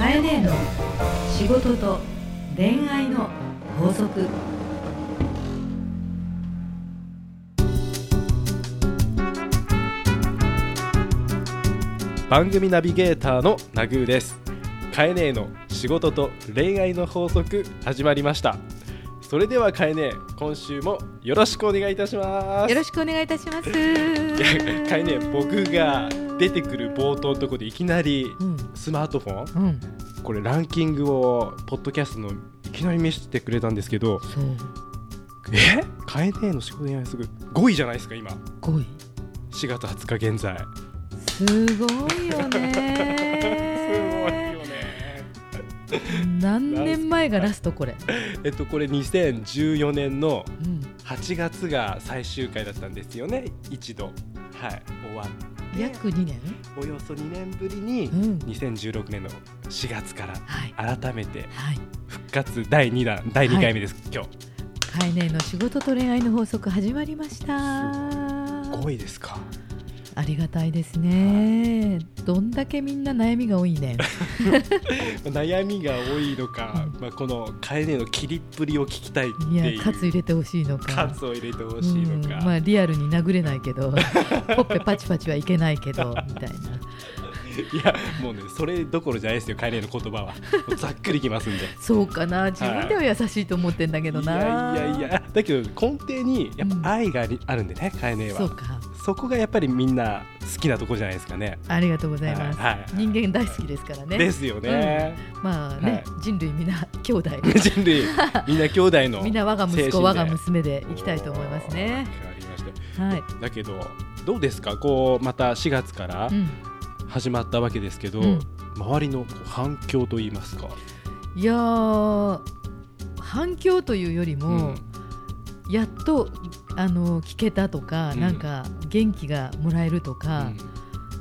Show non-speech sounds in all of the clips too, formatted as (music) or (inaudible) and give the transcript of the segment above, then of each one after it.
カエネの仕事と恋愛の法則。番組ナビゲーターのナグーです。カエネの仕事と恋愛の法則始まりました。それではカエネ今週もよろしくお願いいたします。よろしくお願いいたします。いやカエネ僕が出てくる冒頭のところでいきなりうん。スマートフォンうん。これランキングをポッドキャストのいきなり見せてくれたんですけどえ？カエネの仕事恋愛すぐ？5位じゃないですか今。5位4月20日現在。すごいよすごいよね。ね何年前がラストこれ、(laughs) えっとこれ2014年のうん、8月が最終回だったんですよね一度はい終わって約2年？およそ2年ぶりにうん。2016年の4月からはい。改めてはい。復活第2弾第2回目です、今日。カエネの仕事と恋愛の法則始まりました。5位ですか？ありがたいですね。どんだけみんな悩みが多いね。ん (laughs) 悩みが多いのか、うん。まあ、この楓の切りっぷりを聞きたいっていやカツ入れてほしいのか。カツを入れてほしいのか、うん。まあリアルに殴れないけどほっぺパチパチはいけないけどみたいないやもうねそれどころじゃないですよ楓の言葉は。ざっくりきますんで。(laughs) そうかな。自分では優しいと思ってんだけどな、いやいやいや。だけど根底にやっぱ愛がありあるんでね楓は。そうか。そこがやっぱりみんな好きなとこじゃないですかね。ありがとうございます、はい。はい。人間大好きですからね。ですよね。まあね、はい。人類みんな兄弟。(laughs) 人類みんな兄弟のみんな我が息子我が娘でいきたいと思いますね。わかりました。はい、だけどどうですか？こうまた4月からうん、始まったわけですけど、うん。周りの反響といいますか、いやー反響というよりも、やっとあの聞けたとか、うん。なんか元気がもらえるとうか、ん。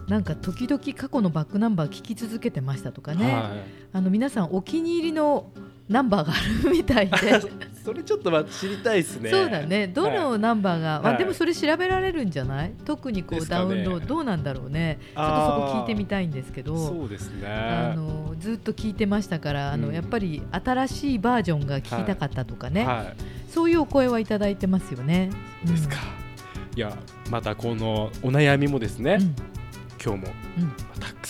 なんか時々過去のバックナンバー聞き続けてましたとかね、はあの皆さんお気に入りのナンバーがあるみたいで。い、(laughs) それちょっとま知りたいですね。そうだね。どのナンバーが、まあ、はいでもそれ調べられるんじゃない？特にこうダウンロードどうなんだろうね。ちょっとそこ聞いてみたいんですけど。そうですね。あのずっと聞いてましたからあの、うん。やっぱり新しいバージョンが聞きたかったとかね、はそういうお声はいただいてますよね。い、ですか。いやまたこのお悩みもですね、うん。今日も。うん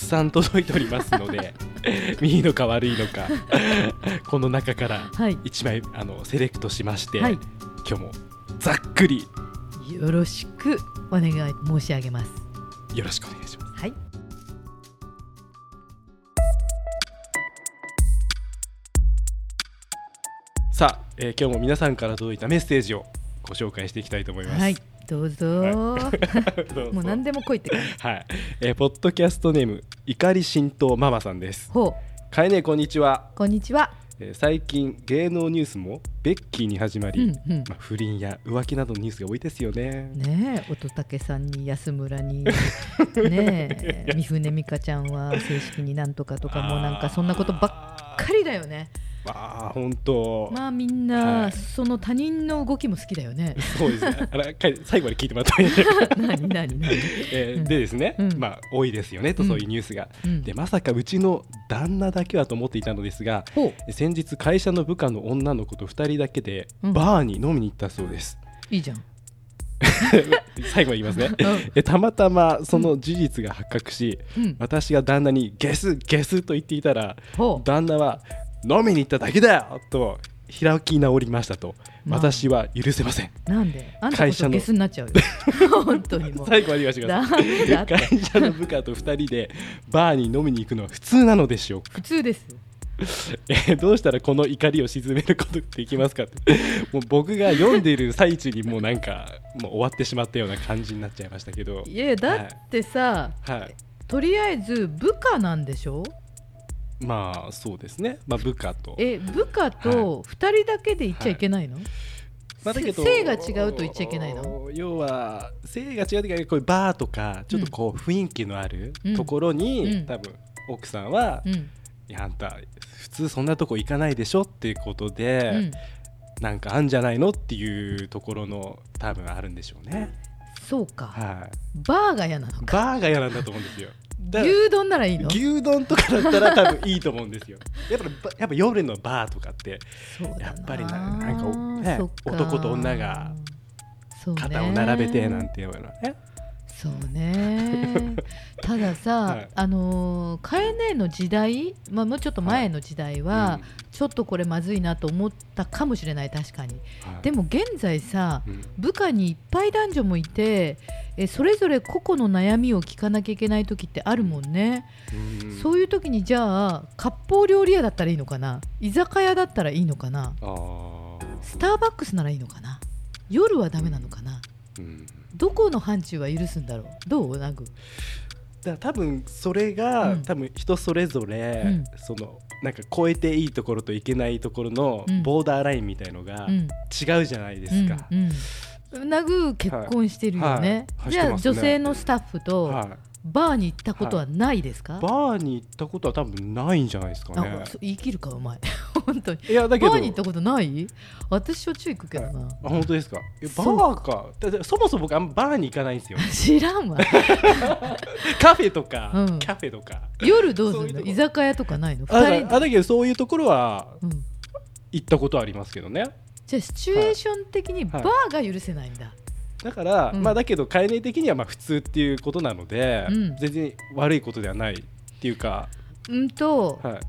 さん届いておりますので (laughs) いいのか悪いのかこの中からはい、1枚あのセレクトしまして、はい、今日もざっくりよろしくお願い申し上げます。よろしくお願いします。はい、さあ、えー今日も皆さんから届いたメッセージをご紹介していきたいと思います。はい、どうぞ。どうぞもう何でも来いって感じ。はい、えーポッドキャストネーム怒り神道ママさんです。ほかえねこんにちは、う、こんにちは。えー最近芸能ニュースもベッキーに始まり、うんうん。まあ、不倫や浮気などのニュースが多いですよね。ねえ、乙武さんに安村に。(laughs) ねえ、三船美香ちゃんは正式になんとかとか、もうなんかそんなことばっかりだよね。ああ本当、まあみんはないその他人の動きも好きだよね。そうですね。あら (laughs) かい最後まで聞いてもらった (laughs) 何何何？でですね、うんまあ多いですよねとうんそういうニュースが。うんでまさかうちの旦那だけはと思っていたのですがほ先日会社の部下の女の子と2人だけでうんバーに飲みに行ったそうです、う、いいじゃん。(laughs) 最後言いますねうえたまたまその事実が発覚し、んうん。私が旦那にゲスゲスと言っていたら。旦那は飲みに行っただけだよと開き直りましたと、まあ私は許せません。なんで？あんたこ会社のそゲスになっちゃうよ。(laughs) 本当にもう。最後まで言わせてください。会社の部下と2人でバーに飲みに行くのは普通なのでしょうか？普通です。(laughs) えーどうしたらこの怒りを鎮めることできますか？っ (laughs) てもう僕が読んでいる最中にもうなんかもう終わってしまったような感じになっちゃいましたけど。いやだってさ、はい。とりあえず部下なんでしょ？まあそうですね、まあ、部下と。え部下と2人だけで行っちゃいけないの、まあだけど性が違うと言っちゃいけないの？要は性が違うというかこういうバーとかちょっとこう雰囲気のあるうん。ところに、うん。多分奥さんは、いうん。やあんた普通そんなとこ行かないでしょっていうことで、うん。なんかあんじゃないのっていうところの多分あるんでしょうね。そうか。はい。バーが嫌なのか。バーが嫌なんだと思うんですよ。牛丼ならいいの？牛丼とかだったら多分いいと思うんですよ。(laughs) やっぱばやっぱ夜のバーとかってやっぱりななんかね男と女が肩を並べてなんていうのはねそうね。(laughs) たださ、はい。あのーカエネの時代、まあ、もうちょっと前の時代は、ちょっとこれまずいなと思ったかもしれない確かに。うんはい。でも現在さうん。部下にいっぱい男女もいてえそれぞれ個々の悩みを聞かなきゃいけない時ってあるもんね、うん。そういう時にじゃあ割烹料理屋だったらいいのかな？居酒屋だったらいいのかな？スターバックスならいいのかな？夜はダメなのかな？うん。どこの範疇は許すんだろう？どう？ナグ。だから多分それが、うん。多分人それぞれ、うん。そのなんか超えていいところといけないところのうん。ボーダーラインみたいのがうん。違うじゃないですか。うんうん、ナグ結婚してるよね、はい。はい。じゃあ女性のスタッフとはい、バーに行ったことはないですか、バーに行ったことは多分ないんじゃないですかね。言い切るかお前。(laughs) 本当に。いやだけど。バーに行ったことない？私しょっちゅう行くけどな、あ本当ですか？バーか。そもそも僕あんまバーに行かないんですよ。知らんわ。(laughs) カフェとか、うん。キャフェとか。夜どうするの？居酒屋とかないの？二人あだけどそういうところはうん、行ったことありますけどねじゃあシチュエーション的にバはい。ーが許せないんだ、だから、うん。まあだけど概念的にはまあ普通っていうことなので、うん。全然悪いことではないっていうか、うんと、はい、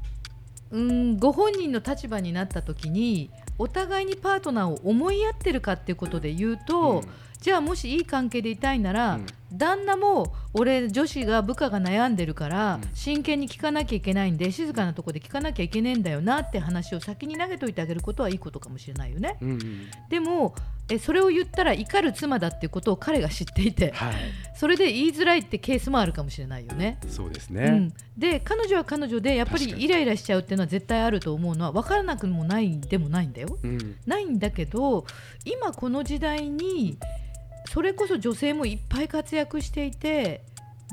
うんご本人の立場になった時にお互いにパートナーを思いやってるかっていうことで言うと、じゃあもしいい関係でいたいなら、うん旦那も俺女子が部下が悩んでるから、うん。真剣に聞かなきゃいけないんで静かなとこで聞かなきゃいけねえんだよなって話を先に投げといてあげることはいいことかもしれないよね。うんうん。でもえそれを言ったら怒る妻だっていうことを彼が知っていてはい、それで言いづらいってケースもあるかもしれないよね。そうですね。うん、、で彼女は彼女でやっぱりイライラしちゃうっていうのは絶対あると思う。のは分からなくもないでもないんだよ。うん。ないんだけど今この時代にそれこそ女性もいっぱい活躍していて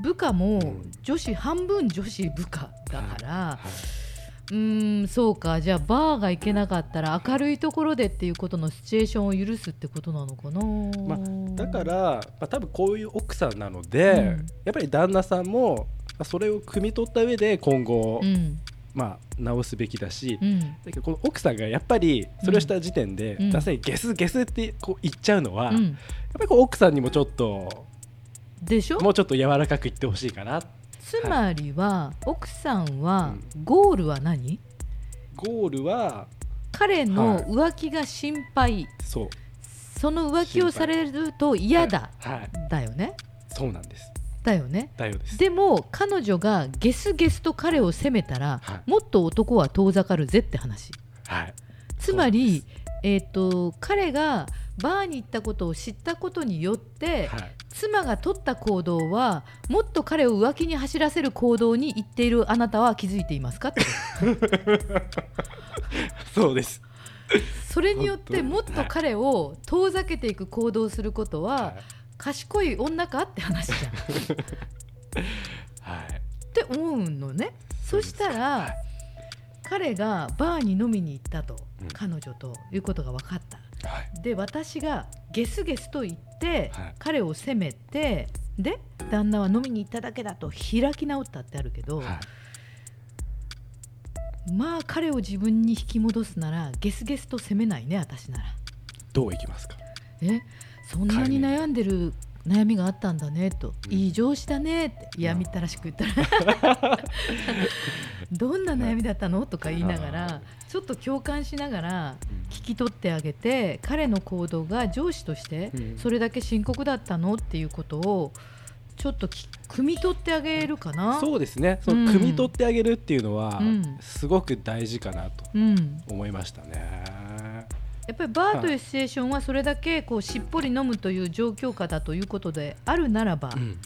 部下もうん。女子半分女子部下だから、はうーんそうか。じゃあバーが行けなかったら明るいところでっていうことのシチュエーションを許すってことなのかな、まあだから、まあ、多分こういう奥さんなので、うん。やっぱり旦那さんも、まあ、それを汲み取った上で今後、うんまあ、直すべきだし、うん。だけどこの奥さんがやっぱりそれをした時点で、うん。男性にゲスゲスってこう言っちゃうのは、やっうんぱりこう奥さんにもちょっとでしょ？もうちょっと柔らかく言ってほしいかな。つまりは、奥さんはゴールは何？ゴールは彼の浮気が心配、そう。その浮気をされると嫌だ、はい、はい。だよね。そうなんですだよね。だよです。でも彼女がゲスゲスと彼を責めたら、はい。もっと男は遠ざかるぜって話。はい。つまり、えー、と彼がバーに行ったことを知ったことによって、はい。妻が取った行動はもっと彼を浮気に走らせる行動に行っているあなたは気づいていますか？っ (laughs) てそうです。それによってもっと彼を遠ざけていく行動をすることは、はい賢い女か？って話じゃん。っ (laughs) はい。て思うのね。そしたら、はい。彼がバーに飲みに行ったと、うん。彼女ということが分かった。はい。で私がゲスゲスと言って、はい。彼を責めてで旦那は飲みに行っただけだと開き直ったってあるけど、はい。まあ彼を自分に引き戻すならゲスゲスと責めないね私なら。どういきますか？え？そんなに悩んでる悩みがあったんだねと、うん。いい上司だねって嫌みったらしく言ったら。(laughs) どんな悩みだったのとか言いながらちょっと共感しながら聞き取ってあげて彼の行動が上司としてうん。それだけ深刻だったのっていうことをちょっとき汲み取ってあげるかな？そうですね。そのうん。汲み取ってあげるっていうのは、うん。すごく大事かなとうん、思いましたねやっぱりバーというシチュエーションはそれだけこうしっぽり飲むという状況下だということであるならば、うん。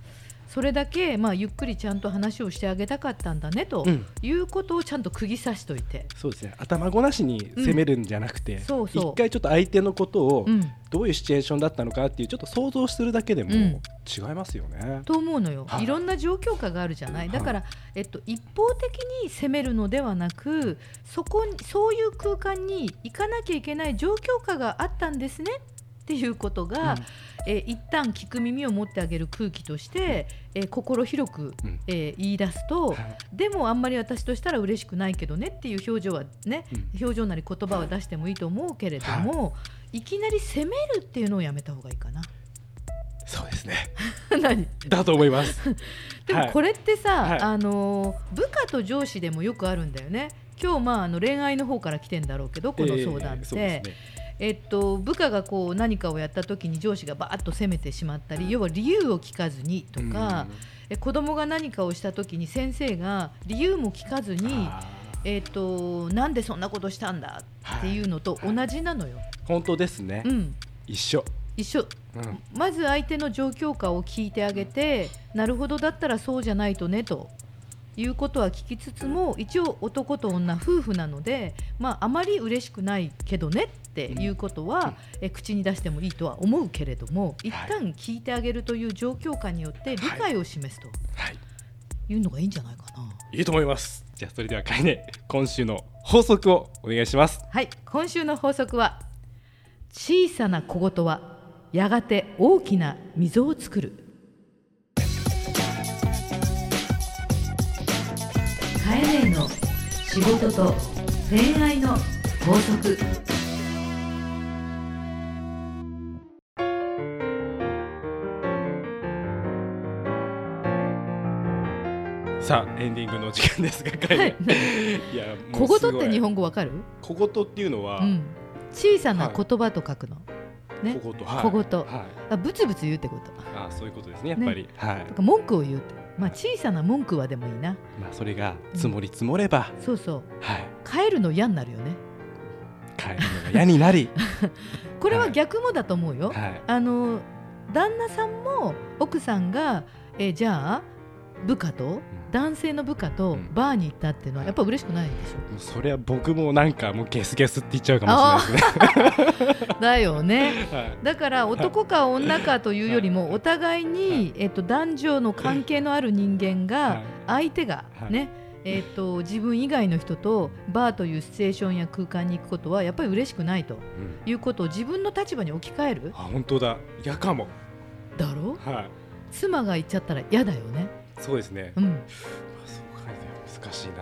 それだけまあゆっくりちゃんと話をしてあげたかったんだねとうん。いうことをちゃんと釘刺しといて、そうですね。頭ごなしに責めるんじゃなくて、そうそう。一回ちょっと相手のことをうん、どういうシチュエーションだったのかっていうちょっと想像するだけでもうん。違いますよね。と思うのよ、はい。いろんな状況下があるじゃない、はい。だから、えっと、一方的に責めるのではなくそこにそういう空間に行かなきゃいけない状況下があったんですねっていうことが、えー一旦聞く耳を持ってあげる空気として、えー心広く、うん。えー言い出すと、はい。でもあんまり私としたら嬉しくないけどねっていう表情はね、うん。表情なり言葉は出してもいいと思うけれども、い、きなり責めるっていうのをやめた方がいいかな。そうですね。(laughs) 何？だと思います。(laughs) はい。でもこれってさ、はい。あの部下と上司でもよくあるんだよね。今日まああの恋愛の方から来てんだろうけどこの相談って、えーえっと、部下がこう何かをやった時に上司がバーッと責めてしまったり要は理由を聞かずにとか、え子供が何かをした時に先生が理由も聞かずうんに、あえっと、なんでそんなことしたんだっていうのと同じなのよ。ー本当ですね、うん、一緒、一緒。うん。まず相手の状況下を聞いてあげてなるほどだったらそうじゃないとねということは聞きつつも一応男と女夫婦なので、まあ、あまり嬉しくないけどねっていうことは、え口に出してもいいとは思うけれども一旦聞いてあげるという状況下によって理解を示すとはい。いうのがいいんじゃないかな。いいと思います。じゃあそれではかいね今週の法則をお願いします。はい。今週の法則は小さな小言はやがて大きな溝を作る仕事と恋愛の法則。さあエンディングの時間ですがかいねい。(laughs) やも小言って日本語わかる、小言っていうのは、うん、小さな言葉と書くの、ね。小言。はい。小言。はい。あブツブツ言うってこと。あそういうことですねやっぱり、はい。文句を言うってまあ小さな文句はでもいいな。まあそれが積もり積もれば、そうそう。はい。帰るの嫌になるよね。帰るのが嫌になり。(laughs) これは逆もだと思うよ、はい。あの旦那さんも奥さんが、えーじゃあ部下と男性の部下とうん。バーに行ったっていうのはやっぱ嬉しくないでしょ、もうそれは僕もなんかもうゲスゲスって言っちゃうかもしれないですね。(laughs) だよね。はい。だから男か女かというよりもお互いに、えっと、男女の関係のある人間が相手がはい。ね、えっと、自分以外の人とバーというシチュエーションや空間に行くことはやっぱり嬉しくないとうん。いうことを自分の立場に置き換える？あ本当だ。嫌かも。だろ？はい。妻が言っちゃったら嫌だよね、そうですね。うん、難しいな。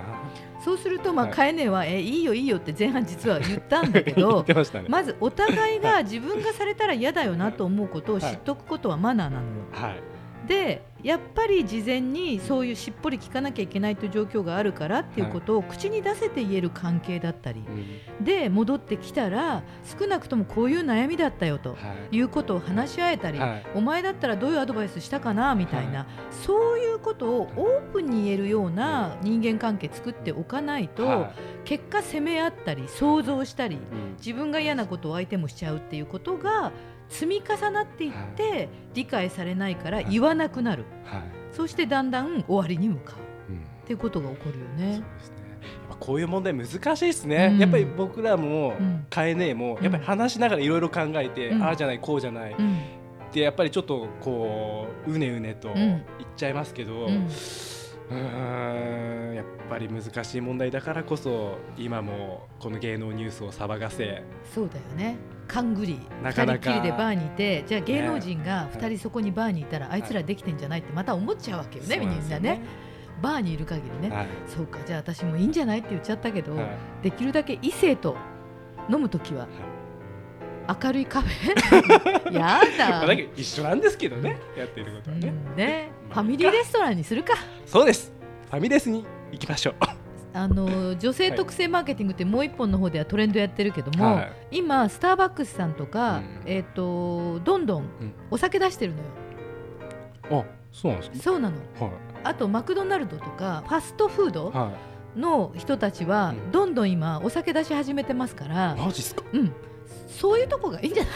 そうすると、まあ、はいカエネは、え、いいよ、いいよって前半実は言ったんだけ (laughs) 言どまね。まずお互いが自分がされたら嫌だよなと思うことを知っとくことはマナーなのよ。はい。でやっぱり事前にそういうしっぽり聞かなきゃいけないという状況があるからっていうことを口に出せて言える関係だったりうん。で戻ってきたら少なくともこういう悩みだったよとはいいうことを話し合えたり、はい。お前だったらどういうアドバイスしたかなみたいな、そういうことをオープンに言えるような人間関係作っておかないと、は結果責め合ったり想像したり自分が嫌なことを相手もしちゃうっていうことが積み重なっていって理解されないから言わなくなる、はい。そしてだんだん終わりに向かう。うん。っていうことが起こるよね。こういう問題難しいですね。うん。やっぱり僕らもうん。カエネもうん。やっぱり話しながらいろいろ考えて、うん。ああじゃないこうじゃない、うん。でやっぱりちょっとこううねうねとん。言っちゃいますけど、うん。うーんやっぱり難しい問題だからこそ今もこの芸能ニュースを騒がせそうだよね。勘ぐり。なかなか。二人っきりでバーにいてじゃあ芸能人がね。2人そこにバーにいたらあいつらできてんじゃないってまた思っちゃうわけよね、みなんなね。バーにいる限りね、はい。そうかじゃあ私もいいんじゃないって言っちゃったけど、はい。できるだけ異性と飲むときは明るいカフェ？(laughs) やだ。まあだけど一緒なんですけどねやっていることはね、うんね。ファミリーレストランにするか。そうです。ファミレスに行きましょう。あの女性特性マーケティングってもう一本の方ではトレンドやってるけども、はい。今スターバックスさんとか、うん。えっ、とどんどんうん。お酒出してるのよ、あそうなんですそうなの。かはあとマクドナルドとかファストフードいはいの人たちはうん。どんどん今お酒出し始めてますから、マジっすか？うん、そういうとこがいいんじゃない？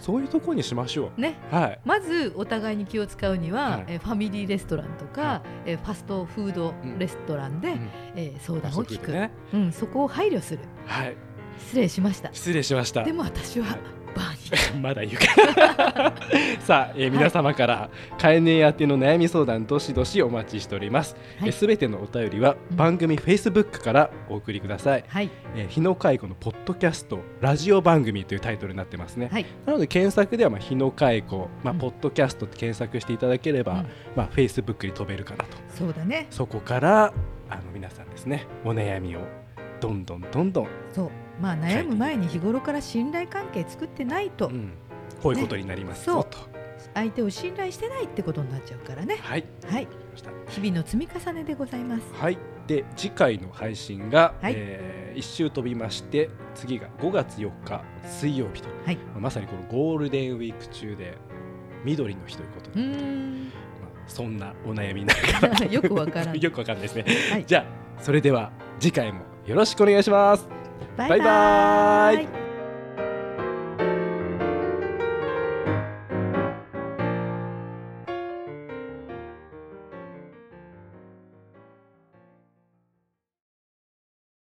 そういうところにしましょね。うはい。まずお互いに気を使うには、はい。えーファミリーレストランとか、はえーファストフードレストランで、うん。えー相談を聞く、ね。うん、そこを配慮する。はい。失礼しました。失礼しました。でも私ははいバーに。(laughs) まだ言うか。(laughs) さあ、えー皆様からカエネ宛ての悩み相談どしどしお待ちしております。はい。すべ、てのお便りはうん。番組 Facebook からお送りください、はい。えー日野介護のポッドキャストラジオ番組というタイトルになってますね、はい。なので検索ではまあ日野介護、まあ、うん。ポッドキャストって検索していただければ、うん。まあ、Facebook に飛べるかなと。そうだね。そこからあの皆さんですねお悩みをどんどんどんどん、そうまあ悩む前に日頃から信頼関係作ってないと、うん。こういうことになりますと。相手を信頼してないってことになっちゃうからね。はい。はい。日々の積み重ねでございます。はい、で次回の配信が、はい。え1週飛びまして次が5月4日水曜日と、はい。まさにこのゴールデンウィーク中で緑の日ということうで、まあ、そんなお悩みながら (laughs) よくわからん。(laughs) よくわかんないですね、はい。じゃあそれでは次回もよろしくお願いしますバイバーイ。